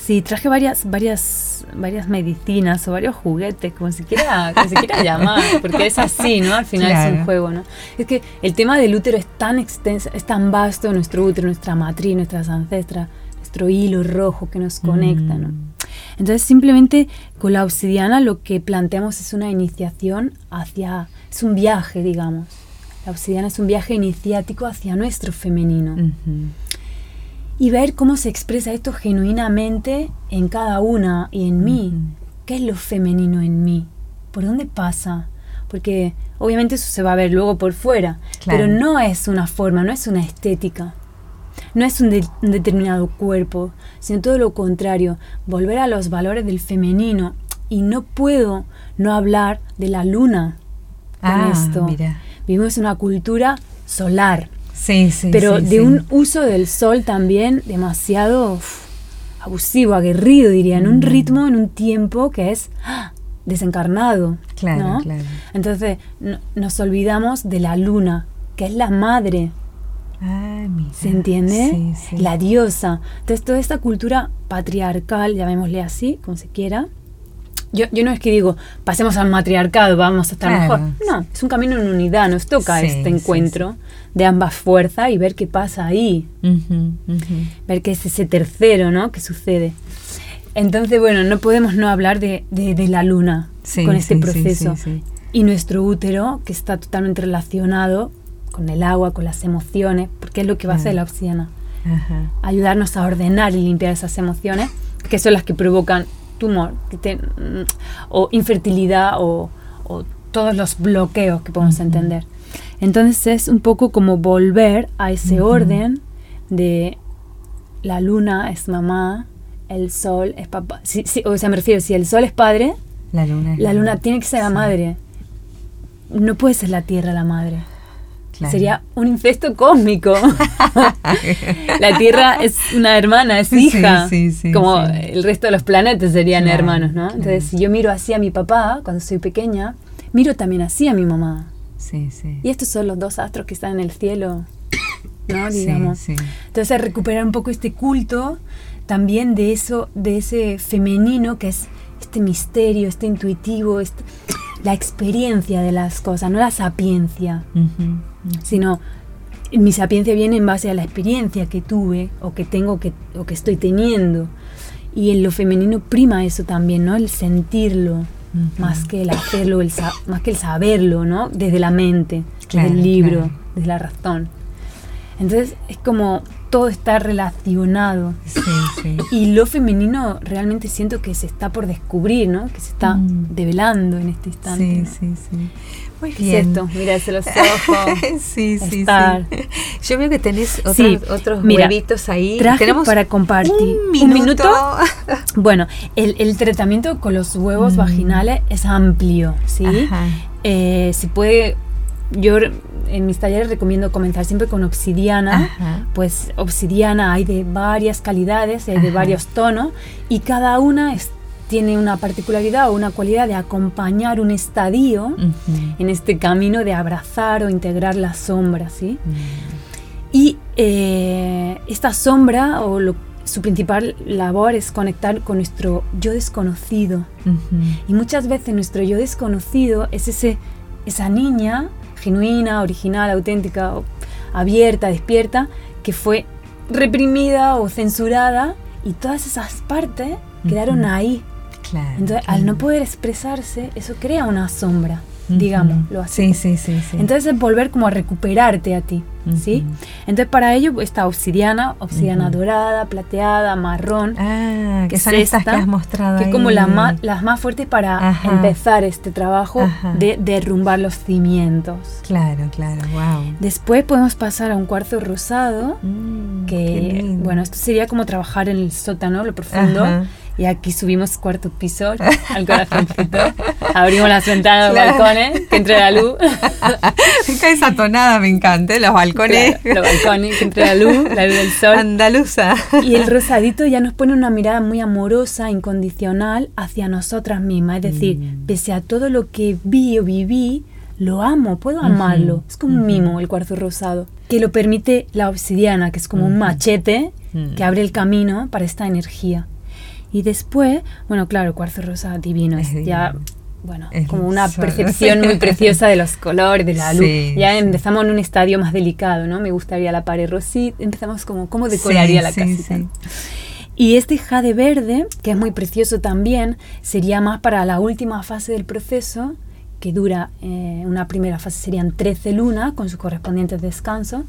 Sí, traje varias, varias, varias medicinas o varios juguetes, como se quiera, como se quiera llamar, porque es así, ¿no? Al final es Claro. un juego, ¿no? Es que el tema del útero es tan extenso, es tan vasto, nuestro útero, nuestra matriz, nuestras ancestras, nuestro hilo rojo que nos conecta, ¿no? Mm. Entonces simplemente con la obsidiana lo que planteamos es una iniciación hacia, es un viaje, digamos. La obsidiana es un viaje iniciático hacia nuestro femenino Ujú. Y ver cómo se expresa esto genuinamente en cada una y en mí. Ujú. ¿Qué es lo femenino en mí? ¿Por dónde pasa? Porque obviamente eso se va a ver luego por fuera, Claro. pero no es una forma, no es una estética. No es un, de- un determinado cuerpo, sino todo lo contrario, volver a los valores del femenino. Y no puedo no hablar de la luna con Ah, esto. mira. Vivimos en una cultura solar, Sí, sí. pero sí, de sí. un uso del sol también demasiado uf, abusivo, aguerrido, diría, en un Mm. ritmo, en un tiempo que es ¡ah! desencarnado. Claro, ¿no? claro. Entonces no- nos olvidamos de la luna, que es la madre, Ah, mira. ¿se entiende? Sí, sí. La diosa. Entonces toda esta cultura patriarcal, llamémosle así, como se quiera. Yo, yo no es que digo, pasemos al matriarcado, vamos a estar Claro, mejor. No, es un camino en unidad, nos toca Sí, este sí, encuentro de ambas fuerzas y ver qué pasa ahí. Ujú, ujú. ver qué es ese tercero, ¿no? Que sucede. Entonces, bueno, no podemos no hablar de, de- de la luna con este proceso. Y nuestro útero, que está totalmente relacionado con el agua, con las emociones, porque es lo que va a hacer la obsidiana. Ajá. Ayudarnos a ordenar y limpiar esas emociones, que son las que provocan tumor, que te- mm, o infertilidad, o, o todos los bloqueos que podemos entender. Entonces es un poco como volver a ese orden de la luna es mamá, el sol es papá. Si- si- o sea, me refiero, si el sol es padre, La luna. es la luna tiene que ser la madre. No puede ser la tierra la madre. Claro. Sería un incesto cósmico. la Tierra es una hermana, es hija. sí, sí, como el resto de los planetas serían Claro, hermanos, ¿no? claro. Entonces, si yo miro así a mi papá cuando soy pequeña, miro también así a mi mamá. Sí, sí. Y estos son los dos astros que están en el cielo, ¿no? Digamos. sí. Entonces, recuperar un poco este culto también de eso, de ese femenino que es este misterio, este intuitivo, este- la experiencia de las cosas, no la sapiencia Ujú, sino mi sapiencia viene en base a la experiencia que tuve o que tengo que, o que estoy teniendo. Y en lo femenino prima eso también, ¿no? El sentirlo, más que el hacerlo, el más que el saberlo, ¿no? Desde la mente, Claro, desde el libro, claro. desde la razón. Entonces es como todo está relacionado. Sí, sí. Y lo femenino realmente siento que se está por descubrir, ¿no? Que se está Mm. develando en este instante. Sí, ¿no? sí, sí. Muy ¿Qué bien. es esto? Mirarse los ojos. sí, sí, estar. sí. Yo veo que tenés otros, Sí, otros mira, huevitos ahí. Tenemos para compartir. Un ¿Un minuto. minuto? Bueno, el, el tratamiento con los huevos Mm. vaginales es amplio, ¿sí? Eh, se puede, yo en mis talleres recomiendo comenzar siempre con obsidiana. Ajá. Pues obsidiana hay de varias calidades, hay de Ajá. varios tonos y cada una es- tiene una particularidad o una cualidad de acompañar un estadio en este camino de abrazar o integrar la sombra, ¿sí? Mm. Y eh, esta sombra, o lo- su principal labor es conectar con nuestro yo desconocido. Y muchas veces nuestro yo desconocido es ese, esa niña genuina, original, auténtica, abierta, despierta, que fue reprimida o censurada y todas esas partes quedaron ahí, Claro, Entonces, al no poder expresarse, eso crea una sombra digamos, lo así. Sí, sí, sí, Entonces es volver como a recuperarte a ti, ¿sí? Entonces para ello está obsidiana, obsidiana dorada, plateada, marrón. Ah, que, son estas que has mostrado Que es como las más fuertes para empezar este trabajo de derrumbar los cimientos. Claro, claro, wow. Después podemos pasar a un cuarzo rosado, mm, que, bueno, esto sería como trabajar en el sótano, lo profundo. Y aquí subimos cuarto piso al corazoncito. Abrimos las ventanas de los balcones, que entre la luz. esa tonada me encanta, los balcones. los balcones, que entre la luz, la luz del sol. Andaluza. Y el rosadito ya nos pone una mirada muy amorosa, incondicional hacia nosotras mismas. Es decir, mm. pese a todo lo que vi o viví, lo amo, puedo amarlo. Es como un mimo el cuarzo rosado, que lo permite la obsidiana, que es como un machete mm. que abre el camino para esta energía. Y después, bueno, claro, cuarzo rosa divino, es, ya, bueno, como una percepción muy preciosa de los colores, de la luz. ya empezamos en un estadio más delicado, ¿no? Me gustaría la pared rosita, empezamos como, ¿cómo decoraría la casita? Y este jade verde, que es muy precioso también, sería más para la última fase del proceso, que dura, eh, una primera fase serían 13 lunas con sus correspondientes descansos.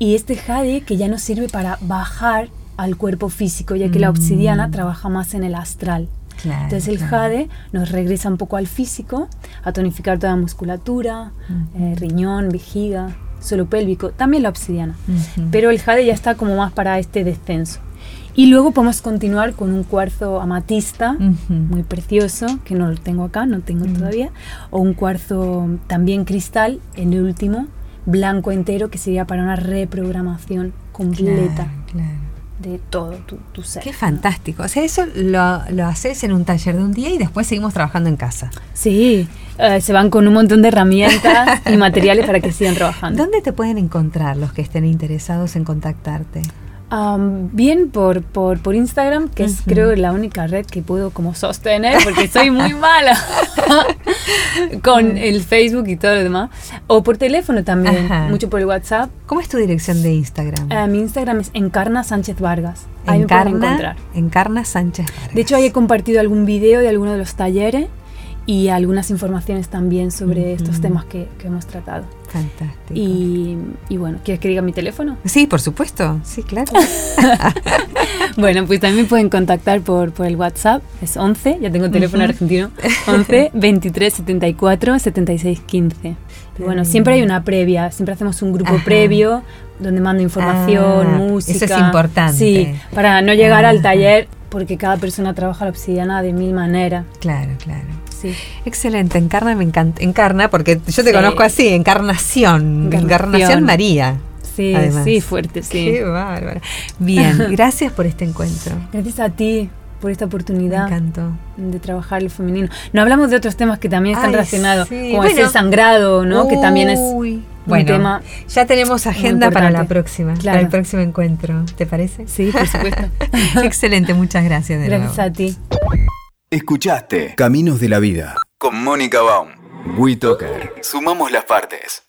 Y este jade que ya nos sirve para bajar al cuerpo físico, ya que la obsidiana mm. trabaja más en el astral. Entonces el jade nos regresa un poco al físico, a tonificar toda la musculatura, eh, riñón, vejiga, suelo pélvico, también la obsidiana. Pero el jade ya está como más para este descenso. Y luego podemos continuar con un cuarzo amatista, muy precioso, que no lo tengo acá, no tengo todavía, o un cuarzo también cristal, en el último, blanco entero, que sería para una reprogramación completa de todo tu, ser. Qué fantástico. O sea, eso lo, lo, haces en un taller de un día y después seguimos trabajando en casa. Sí, eh, se van con un montón de herramientas y materiales para que sigan trabajando. ¿Dónde te pueden encontrar los que estén interesados en contactarte? Bien por, por, por, Instagram, que es creo la única red que puedo como sostener, porque soy muy mala con el Facebook y todo lo demás. O por teléfono también, mucho por el WhatsApp. ¿Cómo es tu dirección de Instagram? Uh, mi Instagram es Encarna Sánchez Vargas. Ahí encarna, Encarna Sánchez Vargas. De hecho, ahí he compartido algún video de alguno de los talleres y algunas informaciones también sobre estos temas que, que, hemos tratado. Fantástico. Y, y, bueno, ¿quieres que diga mi teléfono? Sí, por supuesto, sí, claro. bueno, pues también pueden contactar por, por el WhatsApp, es 11, ya tengo teléfono argentino, 11 23 74 76 15. Y bueno, siempre hay una previa, siempre hacemos un grupo previo donde mando información, ah, música. Eso es importante. Sí, para no llegar al taller porque cada persona trabaja la obsidiana de mil maneras. Claro, claro. Sí. Excelente, encarna me encanta. Encarna, porque yo te conozco así, encarnación, encarnación, María. Sí, sí, fuerte, sí. Qué bárbaro. Bien, gracias por este encuentro. Gracias a ti por esta oportunidad me de trabajar el femenino. No hablamos de otros temas que también están relacionados, como el sangrado, ¿no? que también es un tema. Ya tenemos agenda para la próxima, para el próximo encuentro. ¿Te parece? Sí, por supuesto. Excelente, muchas gracias. De gracias a ti. Escuchaste Caminos de la Vida con Mónica Baum. WeToker. Sumamos las partes.